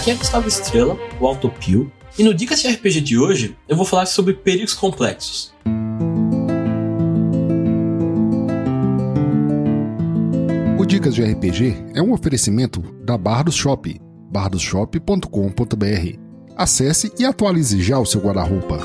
Aqui é Gustavo Estrela, o Autopio, e no Dicas de RPG de hoje eu vou falar sobre perigos complexos. O Dicas de RPG é um oferecimento da Bardos Shop, bardosshop.com.br. Acesse e atualize já o seu guarda-roupa.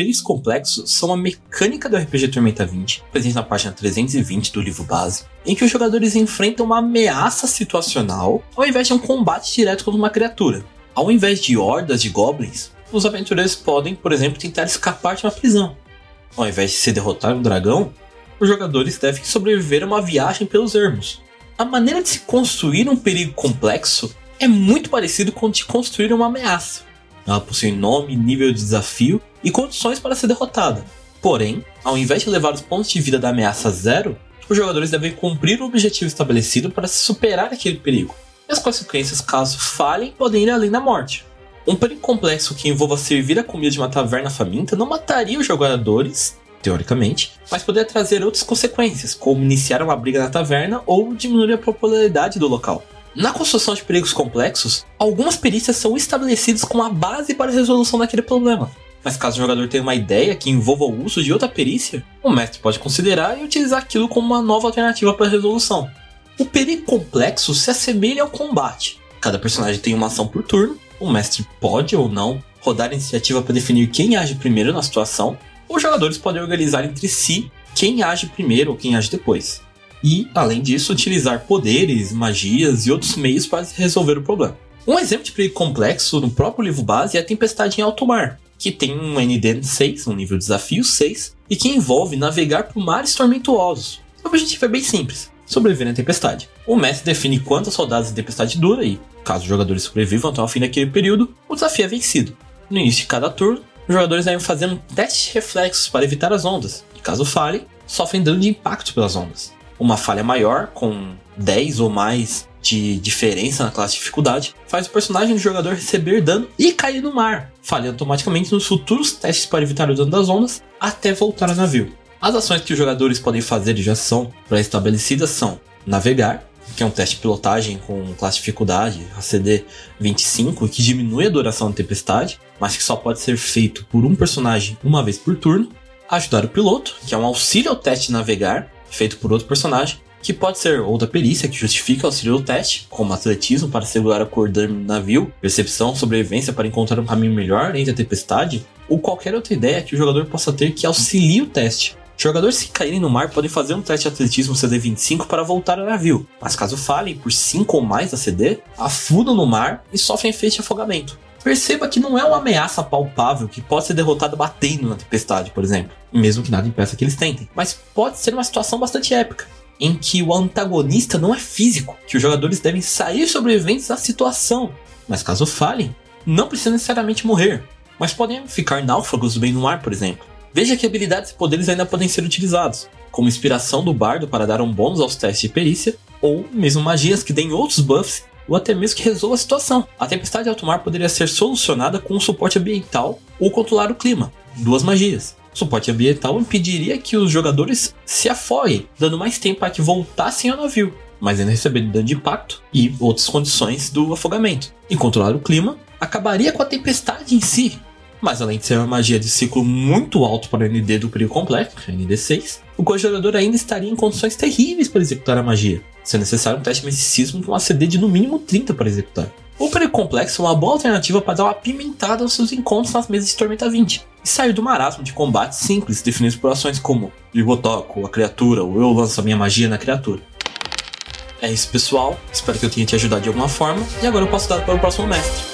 Perigos complexos são uma mecânica do RPG Tormenta 20, presente na página 320 do livro base, em que os jogadores enfrentam uma ameaça situacional ao invés de um combate direto contra uma criatura. Ao invés de hordas de goblins, os aventureiros podem, por exemplo, tentar escapar de uma prisão. Ao invés de se derrotar um dragão, os jogadores devem sobreviver a uma viagem pelos ermos. A maneira de se construir um perigo complexo é muito parecido com de construir uma ameaça. Ela possui nome, nível de desafio e condições para ser derrotada. Porém, ao invés de levar os pontos de vida da ameaça a zero, os jogadores devem cumprir o objetivo estabelecido para superar aquele perigo. E as consequências, caso falhem, podem ir além da morte. Um perigo complexo que envolva servir a comida de uma taverna faminta não mataria os jogadores, teoricamente, mas poderia trazer outras consequências, como iniciar uma briga na taverna ou diminuir a popularidade do local. Na construção de perigos complexos, algumas perícias são estabelecidas como a base para a resolução daquele problema. Mas caso o jogador tenha uma ideia que envolva o uso de outra perícia, o mestre pode considerar e utilizar aquilo como uma nova alternativa para a resolução. O perigo complexo se assemelha ao combate. Cada personagem tem uma ação por turno, o mestre pode ou não rodar a iniciativa para definir quem age primeiro na situação, ou os jogadores podem organizar entre si quem age primeiro ou quem age depois. E, além disso, utilizar poderes, magias e outros meios para resolver o problema. Um exemplo de perigo complexo no próprio livro base é a Tempestade em Alto Mar, que tem um ND 6, um nível de desafio 6, e que envolve navegar por mares tormentuosos. O objetivo é bem simples: sobreviver na tempestade. O mestre define quantas soldados a tempestade dura e, caso os jogadores sobrevivam até o fim daquele período, o desafio é vencido. No início de cada turno, os jogadores devem fazer um teste de reflexos para evitar as ondas, e caso falhem, sofrem dano de impacto pelas ondas. Uma falha maior, com 10 ou mais de diferença na classe de dificuldade, faz o personagem do jogador receber dano e cair no mar, falhando automaticamente nos futuros testes para evitar o dano das ondas até voltar ao navio. As ações que os jogadores podem fazer de já são pré-estabelecidas são navegar, que é um teste de pilotagem com classe de dificuldade ACD 25 que diminui a duração da tempestade, mas que só pode ser feito por um personagem uma vez por turno. Ajudar o piloto, que é um auxílio ao teste de navegar, feito por outro personagem, que pode ser outra perícia que justifica o auxílio do teste, como atletismo para segurar a cor do navio, percepção, sobrevivência para encontrar um caminho melhor entre a tempestade, ou qualquer outra ideia que o jogador possa ter que auxilie o teste. Jogadores que caírem no mar podem fazer um teste de atletismo CD25 para voltar ao navio, mas caso falhem por 5 ou mais a CD, afundam no mar e sofrem efeito de afogamento. Perceba que não é uma ameaça palpável que pode ser derrotada batendo na tempestade, por exemplo, mesmo que nada impeça que eles tentem, mas pode ser uma situação bastante épica em que o antagonista não é físico, que os jogadores devem sair sobreviventes da situação, mas caso falhem, não precisam necessariamente morrer, mas podem ficar náufragos bem no mar, por exemplo. Veja que habilidades e poderes ainda podem ser utilizados, como inspiração do bardo para dar um bônus aos testes de perícia, ou mesmo magias que deem outros buffs, ou até mesmo que resolva a situação. A tempestade de alto mar poderia ser solucionada com um suporte ambiental ou controlar o clima, duas magias. Suporte ambiental impediria que os jogadores se afoguem, dando mais tempo para que voltassem ao navio, mas ainda recebendo dano de impacto e outras condições do afogamento. E controlar o clima acabaria com a tempestade em si, mas além de ser uma magia de ciclo muito alto para o ND do período completo, é ND6, o jogador ainda estaria em condições terríveis para executar a magia, sendo necessário um teste misticismo com um ACD de no mínimo 30 para executar. O período complexo é uma boa alternativa para dar uma pimentada aos seus encontros nas mesas de Tormenta 20 e sair do marasmo de combates simples definidos por ações como eu botoco a criatura ou eu lanço a minha magia na criatura. É isso pessoal, espero que eu tenha te ajudado de alguma forma e agora eu posso dar para o próximo mestre.